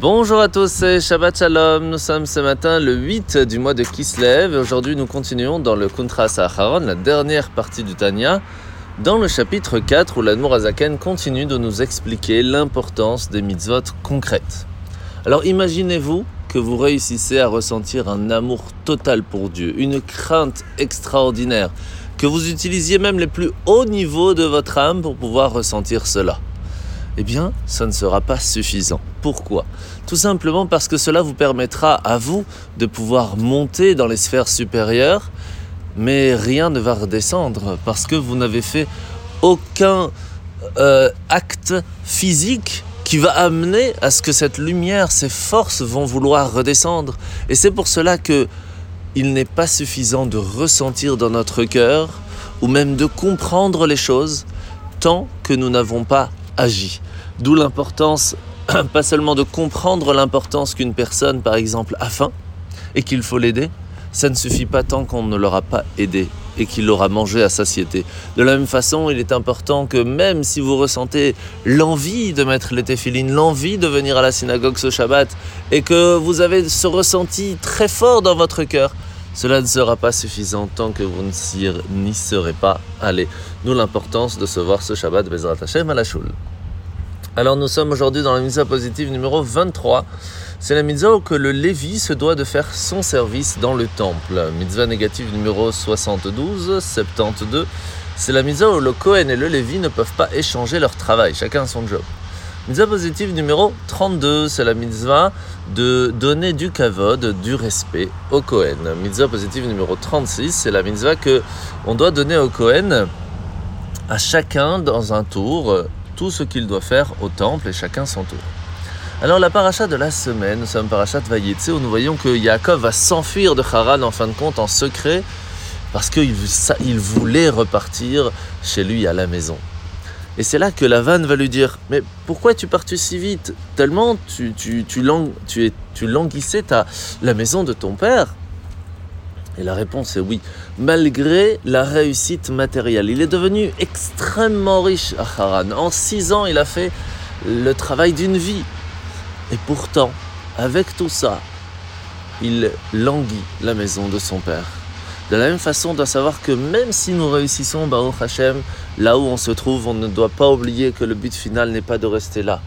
Bonjour à tous, c'est Shabbat Shalom. Nous sommes ce matin le 8 du mois de Kislev aujourd'hui nous continuons dans le Kuntra Saharon, la dernière partie du Tanya, dans le chapitre 4 où l'Admour Azaken continue de nous expliquer l'importance des mitzvot concrètes. Alors imaginez-vous que vous réussissez à ressentir un amour total pour Dieu, une crainte extraordinaire, que vous utilisiez même les plus hauts niveaux de votre âme pour pouvoir ressentir cela eh bien, ça ne sera pas suffisant. Pourquoi? Tout simplement parce que cela vous permettra à vous de pouvoir monter dans les sphères supérieures, mais rien ne va redescendre parce que vous n'avez fait aucun euh, acte physique qui va amener à ce que cette lumière, ces forces vont vouloir redescendre. Et c'est pour cela que il n'est pas suffisant de ressentir dans notre cœur ou même de comprendre les choses tant que nous n'avons pas agit. D'où l'importance, pas seulement de comprendre l'importance qu'une personne, par exemple, a faim et qu'il faut l'aider, ça ne suffit pas tant qu'on ne l'aura pas aidé et qu'il l'aura mangé à satiété. De la même façon, il est important que même si vous ressentez l'envie de mettre les téphilines, l'envie de venir à la synagogue ce Shabbat, et que vous avez ce ressenti très fort dans votre cœur, cela ne sera pas suffisant tant que vous n'y serez pas allé. Nous l'importance de se voir ce Shabbat Bezrat Hashem à la Shul. Alors nous sommes aujourd'hui dans la mitzvah positive numéro 23. C'est la mitzvah où que le Lévi se doit de faire son service dans le temple. Mitzvah négative numéro 72, 72. C'est la mitzvah où le Kohen et le Lévi ne peuvent pas échanger leur travail, chacun son job. Mitzvah positive numéro 32, c'est la mitzvah de donner du kavod, du respect au Kohen. Mitzvah positive numéro 36, c'est la mitzvah que on doit donner au Kohen à chacun dans un tour tout ce qu'il doit faire au temple et chacun son tour. Alors la paracha de la semaine, nous sommes parachat Vayetse où nous voyons que Yaakov va s'enfuir de Haran en fin de compte en secret parce qu'il voulait repartir chez lui à la maison. Et c'est là que la vanne va lui dire Mais pourquoi tu partais si vite? Tellement tu, tu languissais ta, la maison de ton père et la réponse est oui. Malgré la réussite matérielle, il est devenu extrêmement riche à Haran. En six ans, il a fait le travail d'une vie. Et pourtant, avec tout ça, il languit la maison de son père. De la même façon, on doit savoir que même si nous réussissons, Baruch Hashem, là où on se trouve, on ne doit pas oublier que le but final n'est pas de rester là.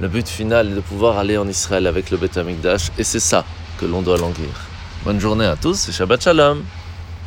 Le but final est de pouvoir aller en Israël avec le Beth Amikdash, et c'est ça que l'on doit languir. Bonne journée à tous et Shabbat Shalom